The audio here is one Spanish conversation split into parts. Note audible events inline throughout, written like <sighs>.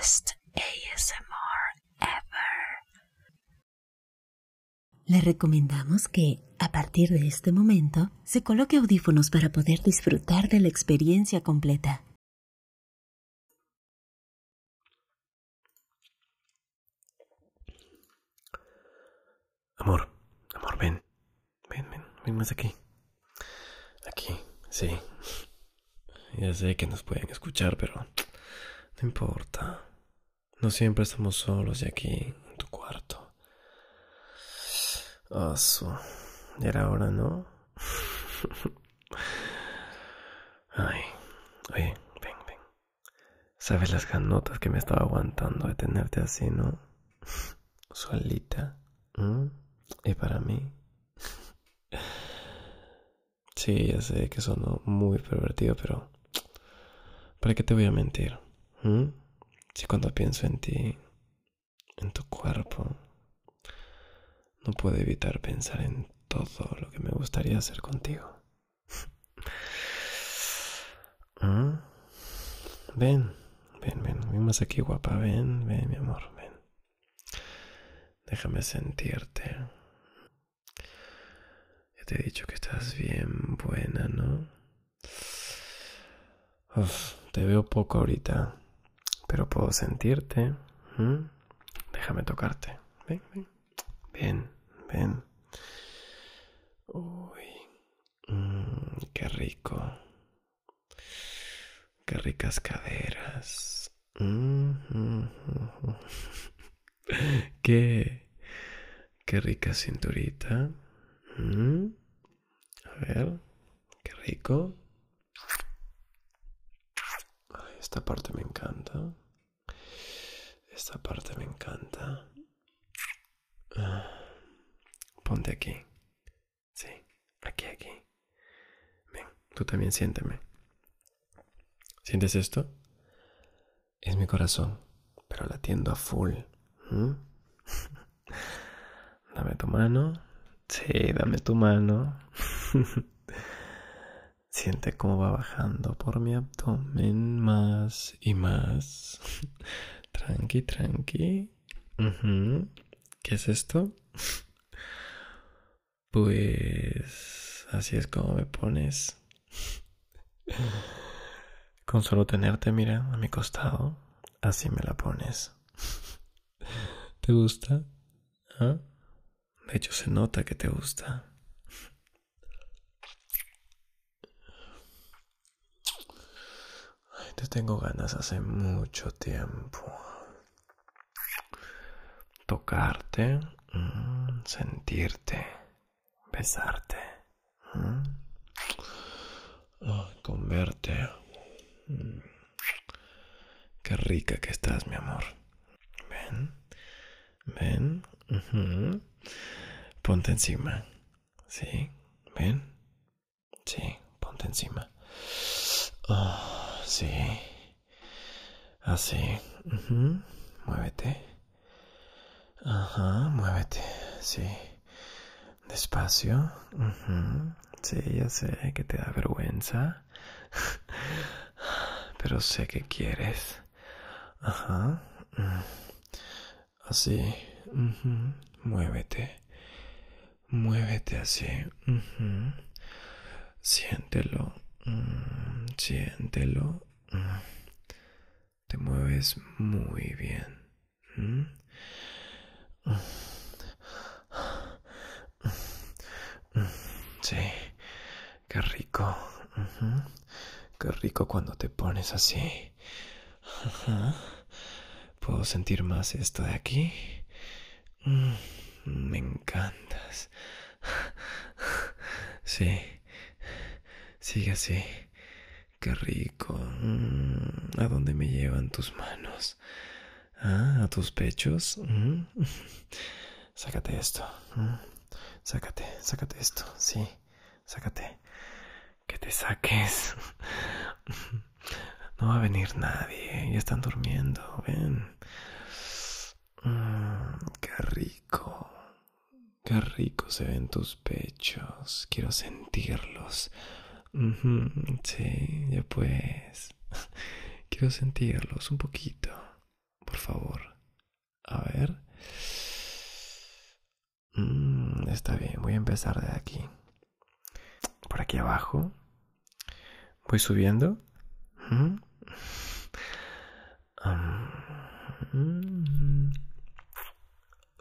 best ASMR ever. Le recomendamos que, a partir de este momento, se coloque audífonos para poder disfrutar de la experiencia completa. Amor, amor, ven. Ven, ven, ven más aquí. Aquí, sí. Ya sé que nos pueden escuchar, pero no importa. No siempre estamos solos y aquí, en tu cuarto. Oso. Ya era hora, ¿no? <laughs> Ay, oye, ven, ven. ¿Sabes las ganotas que me estaba aguantando de tenerte así, no? <laughs> Solita. ¿Mm? Y para mí. <laughs> Sí, ya sé que sonó muy pervertido, pero ¿para qué te voy a mentir? Si cuando pienso en ti, en tu cuerpo, no puedo evitar pensar en todo lo que me gustaría hacer contigo. ¿Mm? <laughs> Ven, ven, ven, ven más aquí, guapa, ven, ven, mi amor, ven. Déjame sentirte. Ya te he dicho que estás bien buena, ¿no? Uf, te veo poco ahorita, pero puedo sentirte. Déjame tocarte. Ven, ven. Ven, ven. Uy, mm, qué rico. Qué ricas caderas. Mm. <laughs> Qué, qué rica cinturita. Mm. A ver, qué rico. Ay, esta parte me encanta. Esta parte me encanta. Ah, ponte aquí. Sí, aquí, aquí. Ven, tú también siénteme. ¿Sientes esto? Es mi corazón, pero latiendo a full. ¿Mm? <laughs> Dame tu mano. Sí, dame tu mano. <laughs> Siente cómo va bajando por mi abdomen más y más. <laughs> Tranqui, tranqui. ¿Qué es esto? <laughs> Pues así es como me pones. <laughs> Con solo tenerte, mira, a mi costado, así me la pones. ¿Te gusta? ¿Ah? De hecho, se nota que te gusta. Ay, te tengo ganas hace mucho tiempo. Tocarte, mm, sentirte, besarte, mm. Ay, con verte. Mm. Qué rica que estás, mi amor. Ven, ven. Ponte encima. Sí, ven. Sí, ponte encima. Ah, sí. Así. ujú. Muévete. Ajá, muévete. Sí. Despacio. ujú. Sí, ya sé que te da vergüenza. Pero sé que quieres. Ajá. mm. Así. ujú. Muévete. Muévete así. Siéntelo. Mm, Siéntelo. mm. Te mueves muy bien. ¿m? Sí, qué rico. ujú. Qué rico cuando te pones así. ¿Puedo sentir más esto de aquí? Mm, me encantas. Sí. Sigue así. Qué rico. Mm, ¿A dónde me llevan tus manos? Ah, a tus pechos. Mm. <laughs> Sácate esto. Mm. Sácate, sácate esto. Sí, sácate. Que te saques. <laughs> No va a venir nadie. Ya están durmiendo. Ven. Qué rico. Qué rico se ven tus pechos. Quiero sentirlos. Sí, ya pues. <laughs> Quiero sentirlos un poquito. por favor. A ver. Mm, está bien, voy a empezar de aquí. Por aquí abajo. Voy subiendo. Mm.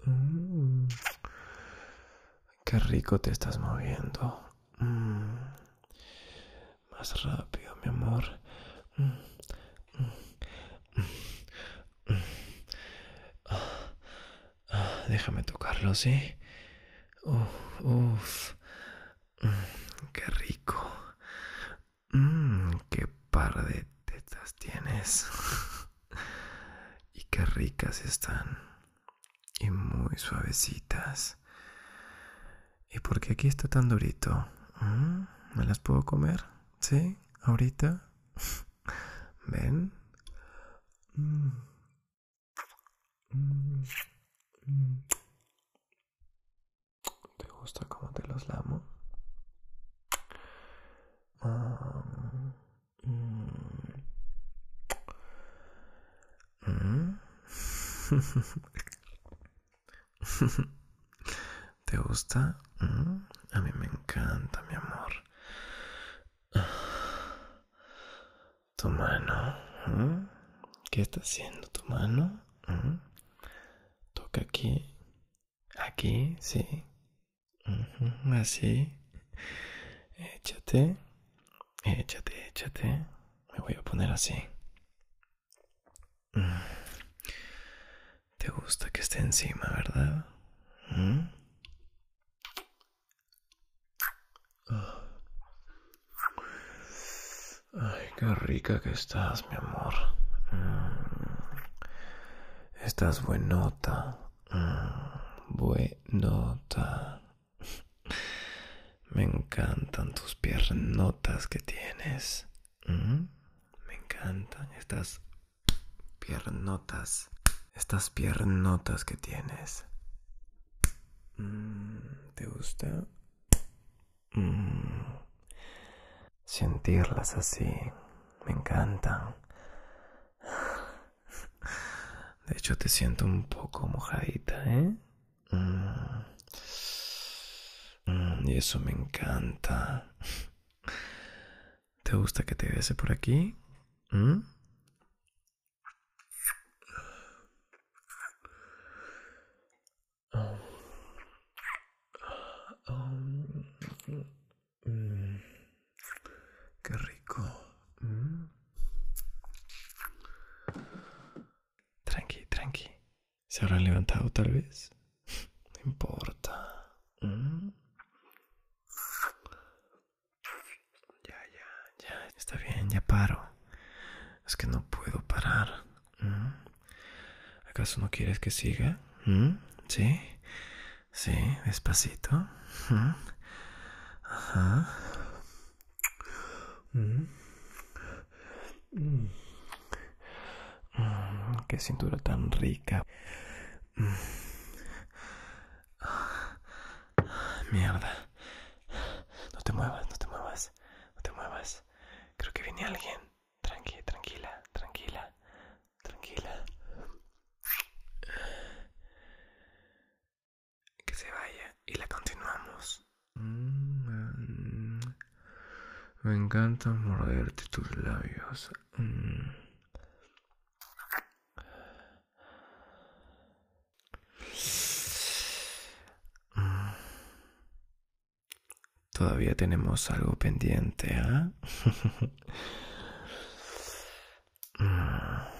Mm. Qué rico te estás moviendo. Más rápido, mi amor. Déjame tocarlo, ¿sí? Uf, uf. Qué rico. Mmm, qué par de tetas tienes. y qué ricas están. Y muy suavecitas. ¿Y por qué aquí está tan durito? ¿Mm? ¿Me las puedo comer? ¿Sí? ¿Ahorita? <laughs> ¿Ven? Mm. Mm. ¿Te gusta cómo te los lamo? Ah, mm. Mm. ¿Te gusta? Mm. A mí me encanta, mi amor. Tu mano. ¿Qué está haciendo tu mano? aquí. Aquí, sí. así. Échate. Échate, échate. Me voy a poner así. Te gusta que esté encima, ¿verdad? Ay, qué rica que estás, mi amor. Mm. Estás buenota. Mm, buenota. <laughs> Me encantan tus piernotas que tienes. Mm, me encantan estas piernotas. Estas piernotas que tienes. Mm, ¿Te gusta? Sentirlas así. Me encantan. De hecho, te siento un poco mojadita, ¿eh? Mm. Mm, y eso me encanta. ¿Te gusta que te bese por aquí? ¿Mm? Qué rico. ¿Se habrán levantado tal vez? No importa. ¿Mm? Ya, ya, ya. Está bien, ya paro. Es que no puedo parar. ¿Mm? ¿Acaso no quieres que siga? ¿Mm? ¿Sí? Sí, despacito. Ajá. Qué cintura tan rica. <sighs> Mierda. No te muevas, no te muevas, no te muevas. Creo que viene alguien. Tranquila, tranquila, tranquila, tranquila. Que se vaya y la continuamos. Mm, me encanta morderte tus labios. Todavía tenemos algo pendiente, ¿ah? Best <laughs>